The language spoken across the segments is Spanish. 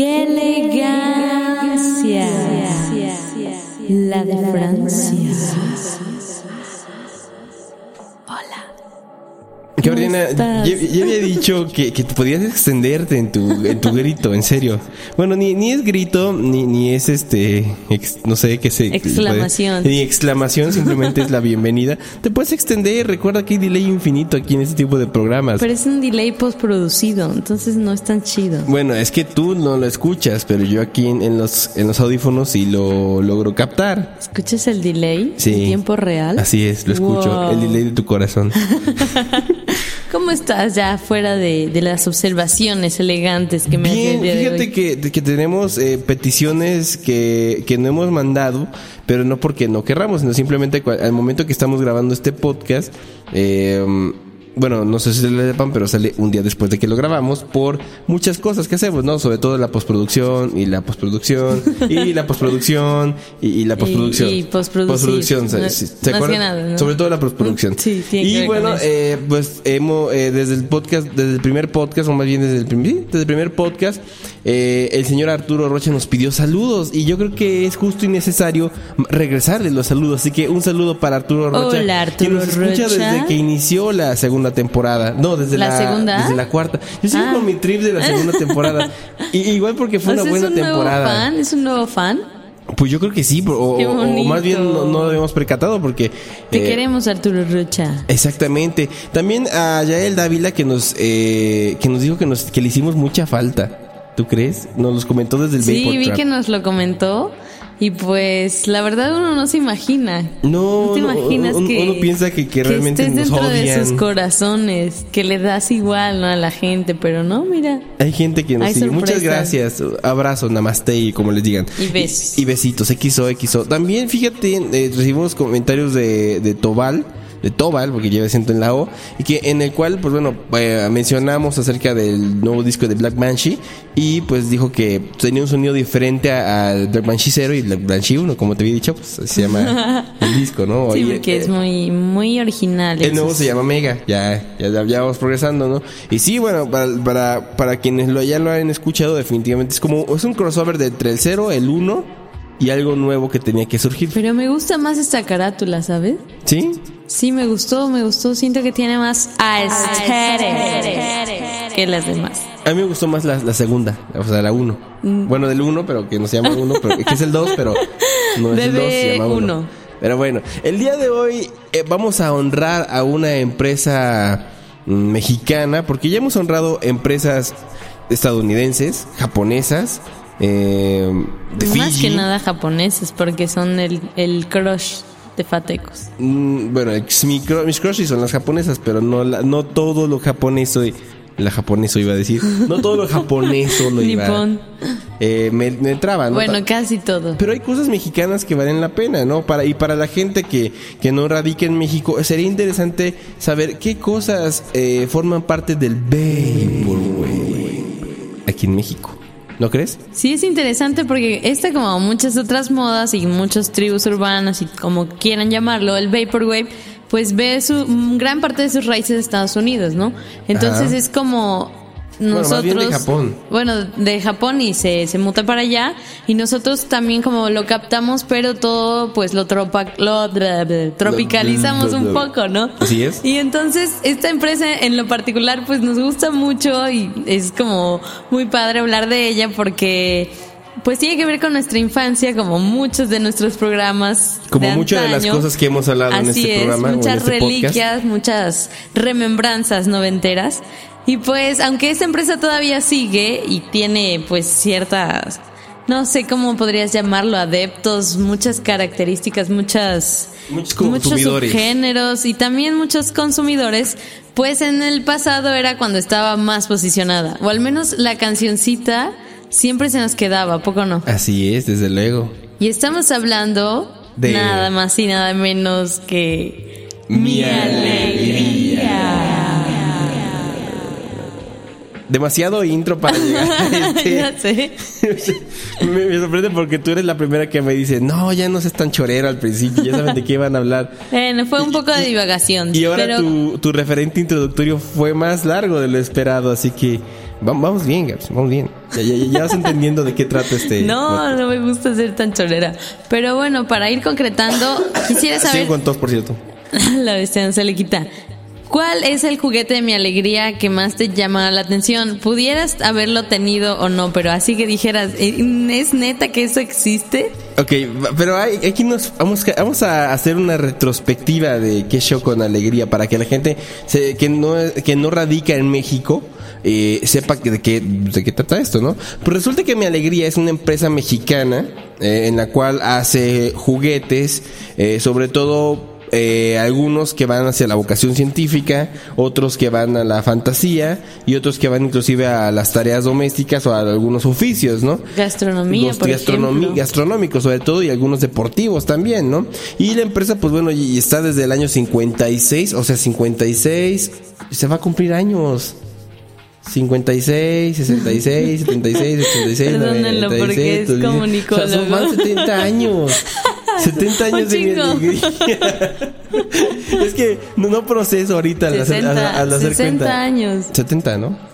¡Qué elegancia! La de Francia. Estás? ya, ya había dicho que, que podías extenderte en tu, en tu grito, en serio. Bueno, ni, ni es grito, ni, ni es este, ex- no sé qué se... Exclamación. Ni exclamación, simplemente es la bienvenida. Te puedes extender, recuerda que hay delay infinito aquí en este tipo de programas. Pero es un delay postproducido, entonces no es tan chido. Bueno, es que tú no lo escuchas, pero yo aquí en, en los, en los audífonos sí lo logro captar. ¿Escuchas el delay Sí. en tiempo real? Así es, lo escucho, Wow. el delay de tu corazón. ¿Cómo estás ya fuera de, de las observaciones elegantes que me Bien, el fíjate hoy? que, tenemos eh, peticiones que, que no hemos mandado, pero no porque no querramos, sino simplemente al momento que estamos grabando este podcast, eh, bueno, no sé si se le sepan, pero sale un día después de que lo grabamos por muchas cosas que hacemos, ¿no? Sobre todo la postproducción y la postproducción y la postproducción y, y la postproducción. y. Postproducción, ¿se- No, se- más ¿se acuerdan? que nada, ¿no? Sobre todo la postproducción. Sí, tiene que y ver con bueno, eso. eh, pues hemos eh, desde el podcast, desde el primer podcast, o más bien desde el, prim- sí, desde el primer podcast, eh, el señor Arturo Rocha nos pidió saludos y yo creo que es justo y necesario regresarle los saludos. Así que un saludo para Arturo Rocha, Hola, Arturo nos escucha Rocha. desde que inició la segunda temporada. No, desde ¿La la, segunda? desde la cuarta. Yo sigo Ah. con mi trip de la segunda temporada. Y, igual porque fue O sea, una buena ¿Es un nuevo temporada. fan? ¿Es un nuevo fan? Pues yo creo que sí, o, más bien no, lo habíamos percatado porque Te eh, queremos, Arturo Rocha. Exactamente. También a Yael Dávila que nos eh, que nos dijo que nos que le hicimos mucha falta. ¿Tú crees? Nos los comentó desde el Sí, Vapor vi Trap. que nos lo comentó y pues la verdad uno no se imagina. No, te no, imaginas uno- que uno piensa que- que realmente estés nos dentro de odian. sus corazones, que le das igual ¿no? a la gente, pero no, mira. Hay gente que nos sigue. Muchas sorpresas. gracias. Abrazo, namaste y como les digan. Y besos. Y, y besitos, XO, XO. También, fíjate, eh, recibimos comentarios de, de Tobal, de Tobal, porque lleva acento en la O, y que en el cual, pues bueno, eh, mencionamos acerca del nuevo disco de Black Banshee, y pues dijo que tenía un sonido diferente a- al Black Banshee 0 y Black Banshee 1, como te había dicho, pues se llama el disco, ¿no? Sí, Oye, porque eh, es muy, muy original. el nuevo se llama Mega, ya, ya, ya, ya vamos progresando, ¿no? Y sí, bueno, para, para, para quienes lo, ya lo han escuchado, definitivamente es como, es un crossover de entre el 0, el 1 y algo nuevo que tenía que surgir. Pero me gusta más esta carátula, ¿sabes? ¿Sí? Sí, me gustó, me gustó. Siento que tiene más aesthetic que las demás. A mí me gustó más la, la segunda, o sea, la 1. Mm. Bueno, del 1, pero que no se llama 1, pero que es el 2, pero no es el 2, se llama 1. uno. Pero bueno, el día de hoy eh, vamos a honrar a una empresa mm, mexicana, porque ya hemos honrado empresas estadounidenses, japonesas, eh, de Más Fiji. que nada japoneses, porque son el, el crush de Fatecos. Mm, bueno, mi mis crushes son las japonesas, pero no, la- no todo lo japonés soy. La japoneso iba a decir. No todo lo japonés lo iba Nippon. eh, me, me traba, ¿no? Bueno, casi todo. Pero hay cosas mexicanas que valen la pena, ¿no? Para, y para la gente que, que no radica en México, sería interesante saber qué cosas eh, forman parte del Vaporwave aquí en México. ¿No crees? Sí, es interesante porque esta, como muchas otras modas y muchas tribus urbanas y como quieran llamarlo, el Vaporwave, pues ve su gran parte de sus raíces de Estados Unidos, ¿no? Entonces Ajá. es como Bueno, más nosotros... bien de Japón. Bueno, de Japón y se, se muta para allá y nosotros también como lo captamos, pero todo pues lo, tropa, lo tropicalizamos un poco, ¿no? Así es. Y entonces esta empresa en lo particular pues nos gusta mucho y es como muy padre hablar de ella porque pues tiene que ver con nuestra infancia como muchos de nuestros programas. Como de muchas de las cosas que hemos hablado en Así este es, programa en Muchas este podcast. reliquias, muchas remembranzas noventeras. Y pues aunque esta empresa todavía sigue y tiene pues ciertas... No sé cómo podrías llamarlo, adeptos, muchas características, muchas Muchos subgéneros y también muchos consumidores, pues en el pasado era cuando estaba más posicionada, o al menos la cancioncita siempre se nos quedaba, ¿a poco no? Así es, desde luego. Y estamos hablando De- nada más y nada menos que Mi Demasiado intro para llegar a este- ya sé. me, me sorprende porque tú eres la primera que me dice, no, ya no seas tan chorero al principio, ya saben de qué iban a hablar. Bueno, fue un poco de divagación. Y ahora pero tu, tu referente introductorio fue más largo de lo esperado, así que va- vamos bien, Gabs, vamos bien. Ya, ya, ya vas entendiendo de qué trata este. no, no me gusta ser tan cholera. Pero bueno, para ir concretando, quisiera Sigo saber. con tos, por cierto. la bestia no se le quita. ¿Cuál es el juguete de mi alegría que más te llama la atención? Pudieras haberlo tenido o no, pero así que dijeras, "Eh, ¿es neta que eso existe? Ok, pero hay- aquí nos vamos, vamos a hacer una retrospectiva de qué show con alegría para que la gente se- que no que no radica en México eh, sepa que- de qué de qué trata esto, ¿no? Pues resulta que mi alegría es una empresa mexicana eh, en la cual hace juguetes, eh, sobre todo eh, algunos que van hacia la vocación científica, otros que van a la fantasía y otros que van inclusive a las tareas domésticas o a algunos oficios, ¿no? Gastronomía, Los por ejemplo. gastronómicos sobre todo y algunos deportivos también, ¿no? Y la empresa, pues bueno, y está desde el año 56, o sea, 56, se va a cumplir años. 56, 66, 76, 86, Perdónenlo, 96, porque es 2000. comunicólogo. O sea, son más de 70 años. 70 años de mi chingo. alegría. es que no, no proceso ahorita al hacer, 60, al hacer 60 cuenta. años. 70, ¿no?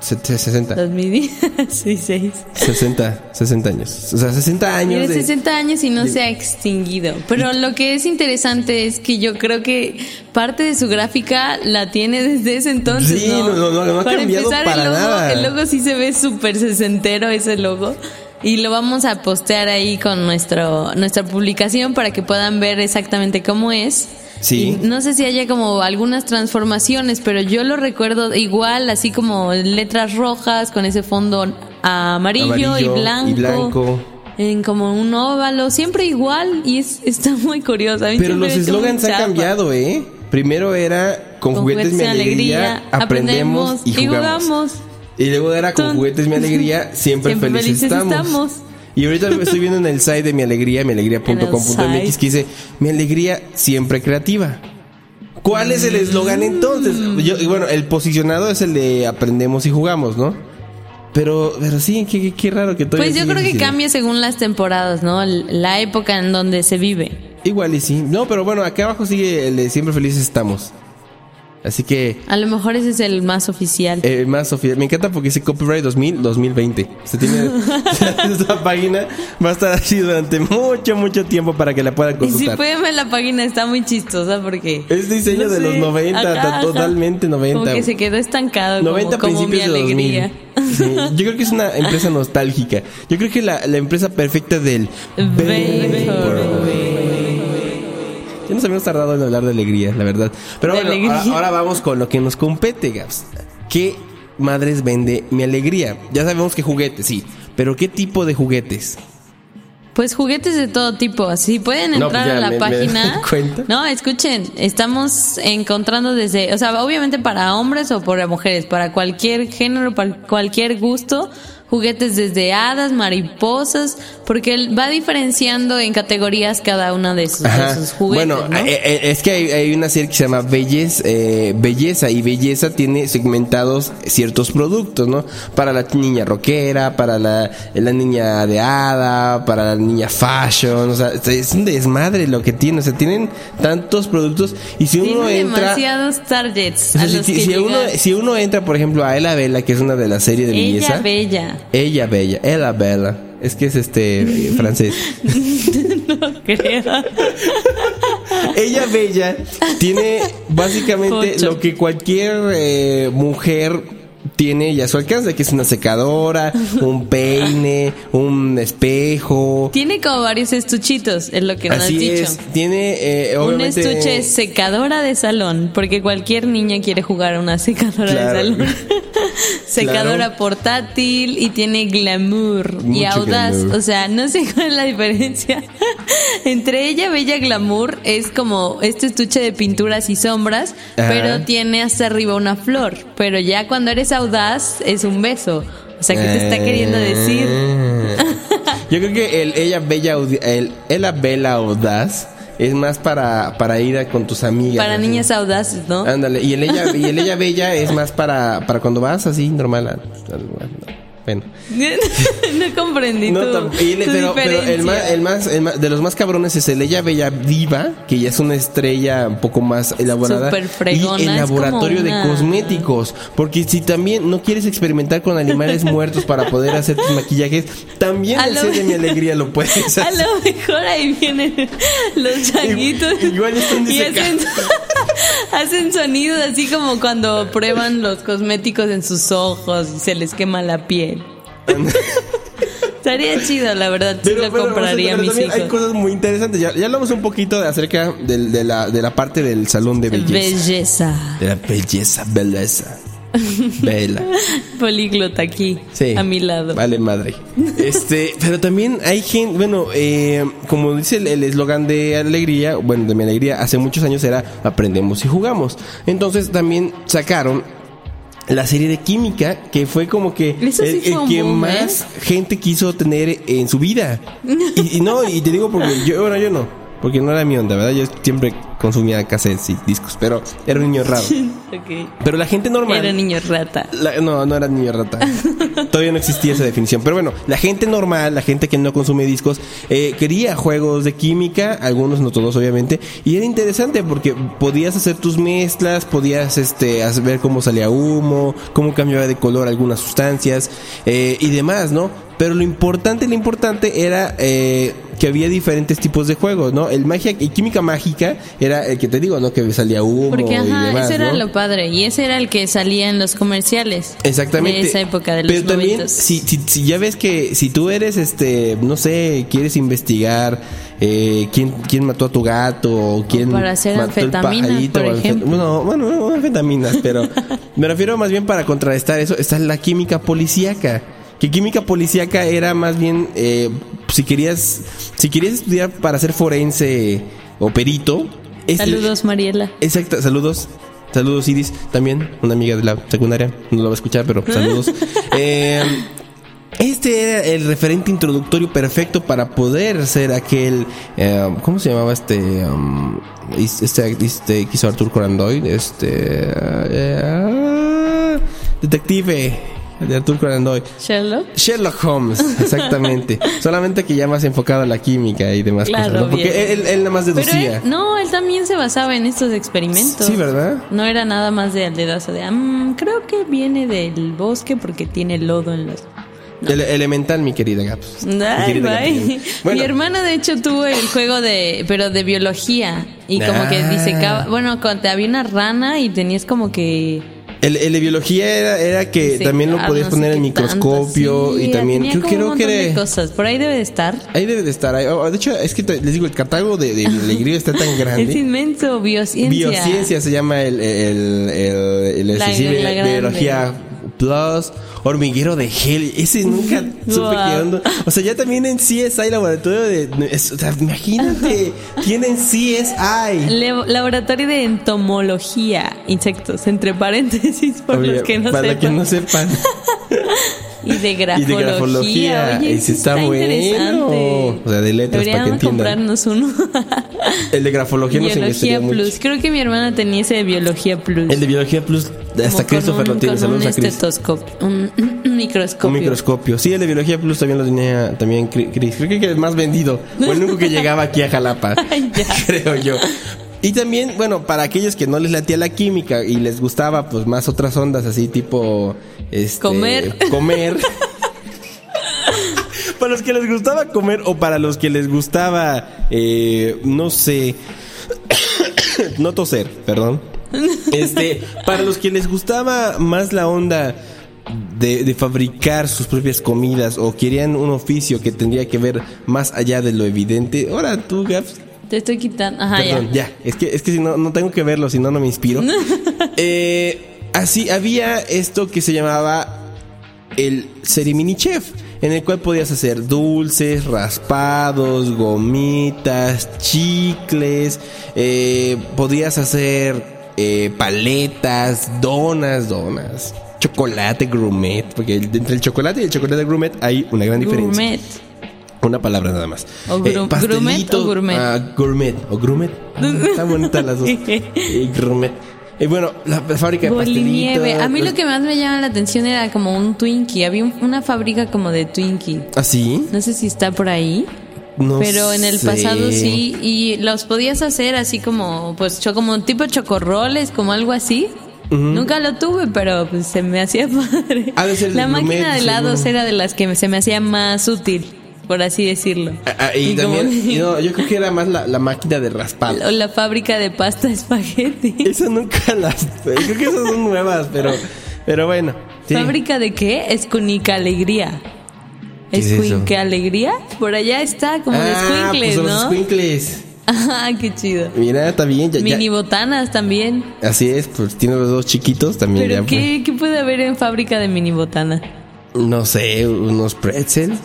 Set- 60. 2016. 60, 60 años. O sea, 60 años Tiene de... 60 años y no se ha extinguido. Pero lo que es interesante es que yo creo que parte de su gráfica la tiene desde ese entonces. Sí, no, no, no, no ha para cambiado empezar, para el logo, nada. El logo sí se ve súper sesentero, ese logo. Y lo vamos a postear ahí con nuestro, nuestra publicación para que puedan ver exactamente cómo es. Sí. Y no sé si haya como algunas transformaciones, pero yo lo recuerdo igual, así como letras rojas con ese fondo amarillo, Amarillo y blanco. y blanco. En como un óvalo, siempre igual y es, está muy curioso. A mí Pero los eslogans han cambiado, ¿eh? Primero era con, Con juguetes juguetes mi alegría, alegría, aprendemos, y aprendemos y jugamos. jugamos. Y luego era con juguetes mi alegría, siempre, Siempre felices, estamos. estamos. Y ahorita estoy viendo en el site de mi alegría, mialegría.com.mx que dice, mi alegría siempre creativa. ¿Cuál es el eslogan entonces? Yo- y bueno, el posicionado es el de aprendemos y jugamos, ¿no? Pero, pero sí, qué, qué- qué raro que todavía Pues yo creo que cambia según las temporadas, ¿no? La época en donde se vive. Igual y sí. No, pero bueno, acá abajo sigue el de siempre felices estamos. Así que A lo mejor ese es el más oficial. eh, más Sofía, me encanta porque dice copyright 2000 2020. Se tiene esta página va a estar así durante mucho mucho tiempo para que la puedan y si consultar. pueden ver la página está muy chistosa porque Es diseño no de sé, los 90, ajá, ta- ajá. totalmente 90. Como que se quedó estancado 90 como, como mi principios de 2000. alegría. Sí, yo creo que es una empresa nostálgica. Yo creo que la, la empresa perfecta del Ya nos habíamos tardado en hablar de alegría, la verdad. Pero bueno. Ahora, ahora vamos con lo que nos compete, Gaps. ¿Qué madres vende mi alegría? Ya sabemos que juguetes, sí. Pero ¿qué tipo de juguetes? Pues juguetes de todo tipo. Así pueden entrar pues a la me- página. No, escuchen, estamos encontrando desde, o sea, obviamente para hombres o para mujeres, para cualquier género, para cualquier gusto, juguetes desde hadas, mariposas, porque él va diferenciando en categorías cada una de sus, de sus juguetes. Bueno, ¿no? eh, eh, es que hay, hay una serie que se llama Belleza, eh, Belleza y Belleza tiene segmentados ciertos productos, ¿no? Para la niña rockera, para la, la niña de hada, para la niña fashion, o sea, es un desmadre lo que tiene, o sea, tienen tantos productos y si uno Tiene entra... demasiados targets o sea, a si, los si- que si uno, si uno entra, por ejemplo, a Ella Bella, que es una de las series de belleza, Ella bella. Ella bella, Ella Bella, es que es este francés. no creo. Ella Bella tiene básicamente Pocho. lo que cualquier eh, mujer tiene ya a su alcance, que es una secadora, un peine, un espejo. Tiene como varios estuchitos, es lo que nos has dicho. es, tiene eh, Un estuche secadora de salón, porque cualquier niña quiere jugar a una secadora Claro. de salón. secadora Claro. portátil y tiene glamour y audaz. glamour. O sea, no sé cuál es la diferencia. Entre ella, Bella Glamour, es como este estuche de pinturas y sombras, Ajá. pero tiene hasta arriba una flor. Pero ya cuando eres audaz, es un beso. O sea, ¿qué te está queriendo decir? Ah. Yo creo que el ella bella el ella bella audaz es más para para ir a- con tus amigas. Para así. niñas audaces, ¿no? Ándale, y el ella y el ella bella es más para para cuando vas así normal. a- a- Bueno. no comprendí No, tu, tu pero, pero el, más, el, más, el más- de los más cabrones es el Ella Bella Diva, que ya es una estrella un poco más elaborada. Súper fregona, y el laboratorio una- de cosméticos. Porque si también no quieres experimentar con animales muertos para poder hacer tus maquillajes, también A el lo set de mi alegría lo puedes hacer. A lo mejor ahí vienen los changuitos. Igual están y hacen, sonidos así como cuando prueban los cosméticos en sus ojos y se les quema la piel. Estaría chido, la verdad. Sí Pero, lo pero, compraría a mis también hay hijos. cosas muy interesantes. Ya, ya hablamos un poquito de acerca del- de, la, de la parte del salón de belleza. Belleza. de la belleza, belleza. Bella. Políglota aquí, Sí. a mi lado. Vale, madre. Este, pero también hay gente, bueno, eh, como dice el eslogan de alegría, bueno, de mi alegría, hace muchos años era aprendemos y jugamos. Entonces también sacaron la serie de química, que fue como que sí el, que boom, ¿eh? más gente quiso tener en su vida. Y, y no, y te digo porque yo, bueno, yo no, porque no era mi onda, ¿verdad? Yo siempre consumía cassettes y discos, pero era un niño raro. Ok. Pero la gente normal. Era niño rata. La- no, no era niño rata. Todavía no existía esa definición. Pero bueno, la gente normal, la gente que no consume discos, eh, quería juegos de química, algunos, no todos obviamente, y era interesante porque podías hacer tus mezclas, podías este, ver cómo salía humo, cómo cambiaba de color algunas sustancias eh, y demás, ¿no? Pero lo importante, lo importante era eh, que había diferentes tipos de juegos, ¿no? El magia y química mágica era el que te digo, ¿no? Que salía humo Porque, y ajá, demás, ese era ¿no? lo padre. Y ese era el que salía en los comerciales. Exactamente. De esa época de los Pero también, si, si, si ya ves que si tú eres, este, no sé, quieres investigar eh, quién, quién mató a tu gato o quién para hacer mató el pajarito. por ejemplo. Bueno, bueno, no anfetaminas, pero me refiero más bien para contrarrestar eso, está la química policíaca. Que química policíaca era más bien, eh, si querías, si querías estudiar para ser forense o perito. es- Saludos, Mariela. Exacto, saludos. Saludos, Iris, también, una amiga de la secundaria. No lo va a escuchar, pero saludos. Eh, este era el referente introductorio perfecto para poder ser aquel. eh, ¿Cómo se llamaba este? um, este, este que hizo Arthur Conan Este. eh, detective de Arthur Conan Doyle. Sherlock. Sherlock Holmes, exactamente. Solamente que ya más enfocado a la química y demás Claro, cosas. ¿no? Porque él, él nada más Pero deducía. él, no, él también se basaba en estos experimentos. Sí, ¿verdad? No era nada más de al dedazo de, "Ah, mm, creo que viene del bosque porque tiene lodo en los... El- elemental, mi querida Gaps. Mi Ay, querida. Bueno, Mi hermana de hecho tuvo el juego de, pero de biología y como que Ah. disecaba, bueno, había una rana y tenías como que el, el de biología era, era que disecar, también lo podías no poner en microscopio sí, y también creo, como un creo que montón de era- cosas, por ahí debe de estar. ahí debe de estar. oh, de hecho, es que te- les digo, el catálogo de, de alegría está tan Es grande. inmenso, biociencia. Biociencia se llama el, el, el, el La- la grande. biología plus, hormiguero de gel. Ese nunca supe qué onda. O sea, ya también en CSI laboratorio de, es- o sea, imagínate, tienen CSI. Le- laboratorio de entomología, insectos, entre paréntesis, por los que no para sepan. que no sepan. Y de Y grafología. de grafología. Oye, Ese sí está bueno. O sea, de letras, para que entiendan. comprarnos uno. El de grafología nos biología Plus. mucho. Creo que mi hermana tenía ese de Biología Plus. El de biología plus, hasta Como Christopher un- lo tiene. Saludos un a Chris. un, un microscopio. Un microscopio. Sí, el de biología plus también lo tenía también Chris. Creo que es el más vendido. O el único que llegaba aquí a Jalapa. Ay, creo yo. Y también, bueno, para aquellos que no les latía la química y les gustaba pues más otras ondas así tipo este Comer. comer. para los que les gustaba comer o para los que les gustaba eh, no sé no toser, perdón. Este, para los que les gustaba más la onda de, de fabricar sus propias comidas o querían un oficio que tendría que ver más allá de lo evidente. Ahora tú, Gaps, Te estoy quitando. Ajá, Perdón, ya. ya. Es que, es que si no, no tengo que verlo, si no, no me inspiro. Eh, así, había esto que se llamaba el Cerimini Chef, en el cual podías hacer dulces, raspados, gomitas, chicles, eh, podías hacer eh, paletas, donas, donas. chocolate gourmet, porque entre el chocolate y el chocolate gourmet hay una gran diferencia. Gourmet. Una palabra nada más. O gru- ¿grumet o gourmet? ah, gourmet o gourmet. Están bonitas las dos. Eh, gourmet. Y bueno, la, la fábrica de pastelitos. A mí lo que más me llama la atención era como un Twinkie. Había un- una fábrica como de Twinkie. ¿Ah, sí? No sé si está por ahí. No pero en el sé. pasado sí. Y los podías hacer así como, pues, como tipo chocorroles, como algo así. Nunca lo tuve, pero pues se me hacía padre. La máquina de helados era de las que se me hacía más útil, por así decirlo. Ah, ah, y, como- también, y no, yo creo que era más la, la máquina de raspar. O la fábrica de pasta espagueti. Esas nunca las. Creo que esas son nuevas, pero, pero bueno. sí. ¿Fábrica de qué? Escunica Alegría. ¿Qué es eso? ¿Escuinque Alegría? Por allá está, como de ah, escuincles, pues ¿no? escuincles. Ah, qué chido. Mira, está bien. Ya, ya- Mini botanas también. Así es, pues tiene los dos chiquitos también. ¿Pero ya, qué, qué puede haber en fábrica de mini botana? pues, no sé, unos pretzels.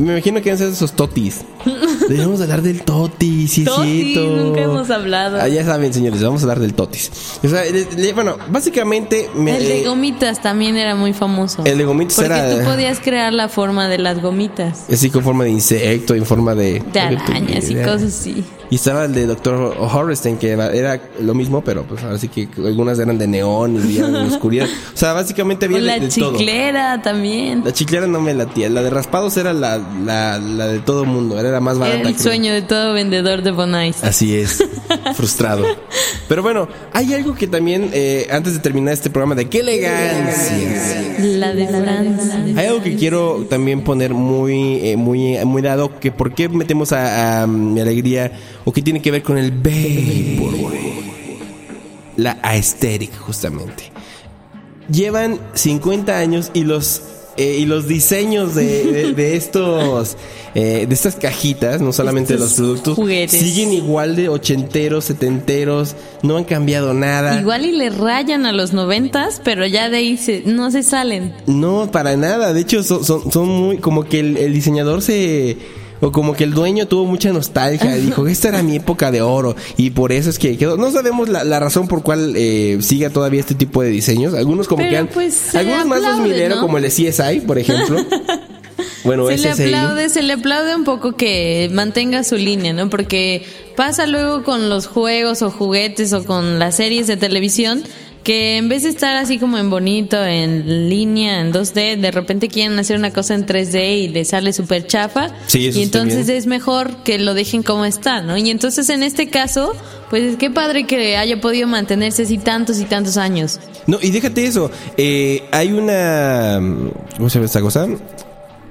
Me imagino que ser esos totis. Debemos hablar del totis, sí, Totis, nunca hemos hablado. Ah, ya saben, señores, vamos a hablar del totis. O sea, le- le- bueno, básicamente. Me, El de eh, gomitas también era muy famoso. El de gomitas Porque era- tú podías crear la forma de las gomitas. Así con forma de insecto, en forma de. De arañas y cosas así. Y estaba el de Dr. Horrestein, que era, lo mismo, pero pues ahora sí que algunas eran de neón y en la oscuridad. O sea, básicamente había de, la de todo. chiclera también. La chiclera no me latía. La de raspados era la, la, la de todo mundo. Era la más barata. Era el creo. sueño de todo vendedor de Bonais. Así es. Frustrado. Pero bueno, hay algo que también, eh, antes de terminar este programa de qué elegancia. La de Francia. Hay algo que quiero también poner muy, eh, muy, muy dado, que por qué metemos a, a mi alegría, o qué tiene que ver con el Vaporwave. La aesthetic, justamente. Llevan 50 años y los, eh, y los diseños de, de- de estos, eh, de estas cajitas, no solamente Estos los productos, juguetes. siguen igual de ochenteros, setenteros, no han cambiado nada. Igual y le rayan a los noventas, pero ya de ahí se, no se salen. No, para nada. De hecho, son, son, son muy. Como que el, el diseñador se. O como que el dueño tuvo mucha nostalgia. y Dijo, esta era mi época de oro. Y por eso es que quedó. No sabemos la, la razón por cual eh, siga todavía este tipo de diseños. Algunos como Pero, que han. pues, algunos más 2000 ¿no? como el de CSI, por ejemplo. bueno, Se le aplaude, se le aplaude un poco que mantenga su línea, ¿no? Porque pasa luego con los juegos o juguetes o con las series de televisión que en vez de estar así como en bonito, en línea, en 2D, de repente quieren hacer una cosa en 3D y le sale súper chafa. Sí, eso y entonces es mejor que lo dejen como está, ¿no? Y entonces en este caso, pues qué padre que haya podido mantenerse así tantos y tantos años. No, y déjate eso. eh, hay una. ¿Cómo se llama esta cosa?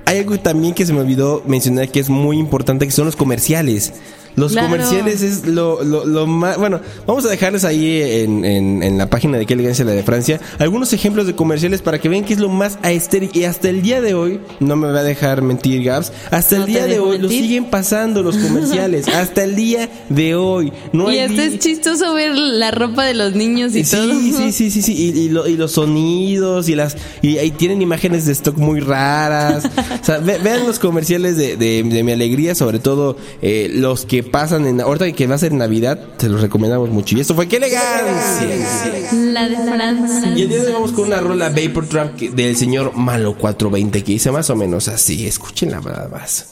Hay algo también que se me olvidó mencionar que es muy importante, que son los comerciales. Los Claro. comerciales es lo, lo, lo más... Bueno, vamos a dejarles ahí en, en, en la página de Qué Elegancia la de Francia algunos ejemplos de comerciales para que vean que es lo más aesthetic. Y hasta el día de hoy, no me va a dejar mentir Gabs, hasta No el día de hoy lo mentir. siguen pasando los comerciales. hasta el día de hoy. No y hay hasta es chistoso ver la ropa de los niños y Sí, todo. sí, sí, sí, sí, y, y lo- y los sonidos y las y ahí tienen imágenes de stock muy raras. o sea, ve- vean los comerciales de, de, de mi alegría, sobre todo eh, los que pasan en ahorita que va a ser Navidad, se los recomendamos mucho. Y esto fue qué elegancia. La de Francia. Y el día de hoy vamos con una rola Vapor Trap del señor Malo 420 que dice más o menos así. Escúchenla nada más.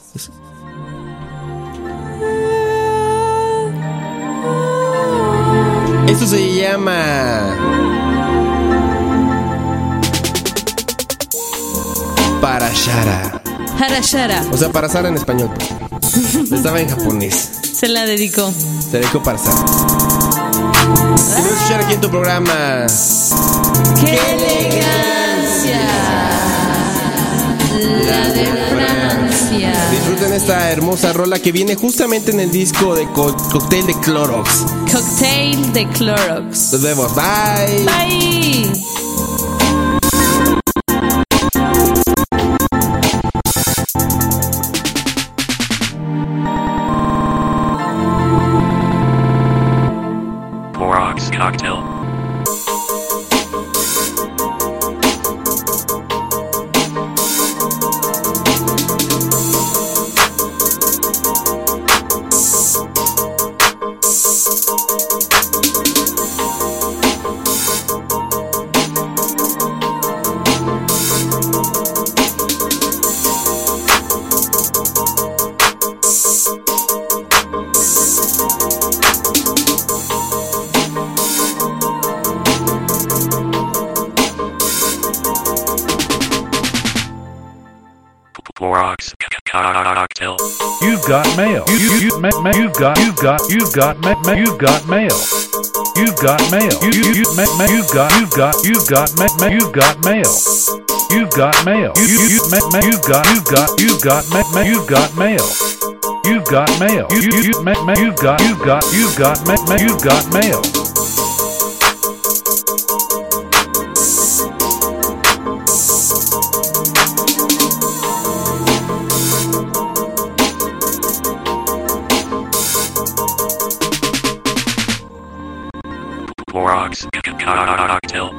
Esto se llama Para Shara. Harashara. O sea, para Sara en español. Estaba en japonés. Se la dedicó. Se dedicó para vamos a escuchar aquí en tu programa. ¡Qué elegancia! La de Francia. Disfruten esta hermosa rola que viene justamente en el disco de co- Cocktail de Clorox. Cocktail de Clorox. Nos vemos. Bye. Bye. Cocktail. You've got mail. You, you, you, ma- ma- you've got, you've got, you've got, ma- ma- you've got mail. You've got mail. You, you, you, ma- ma- you've got, you've got, you've got, ma- ma- you've got mail. You've got mail. You, you, you, ma- ma- you've got, you've got, you've got, ma- ma- you've got mail. You've got mail. You, you, you, ma- ma- you've got, you've got, you've got, ma- ma- you've got mail. Cocktail.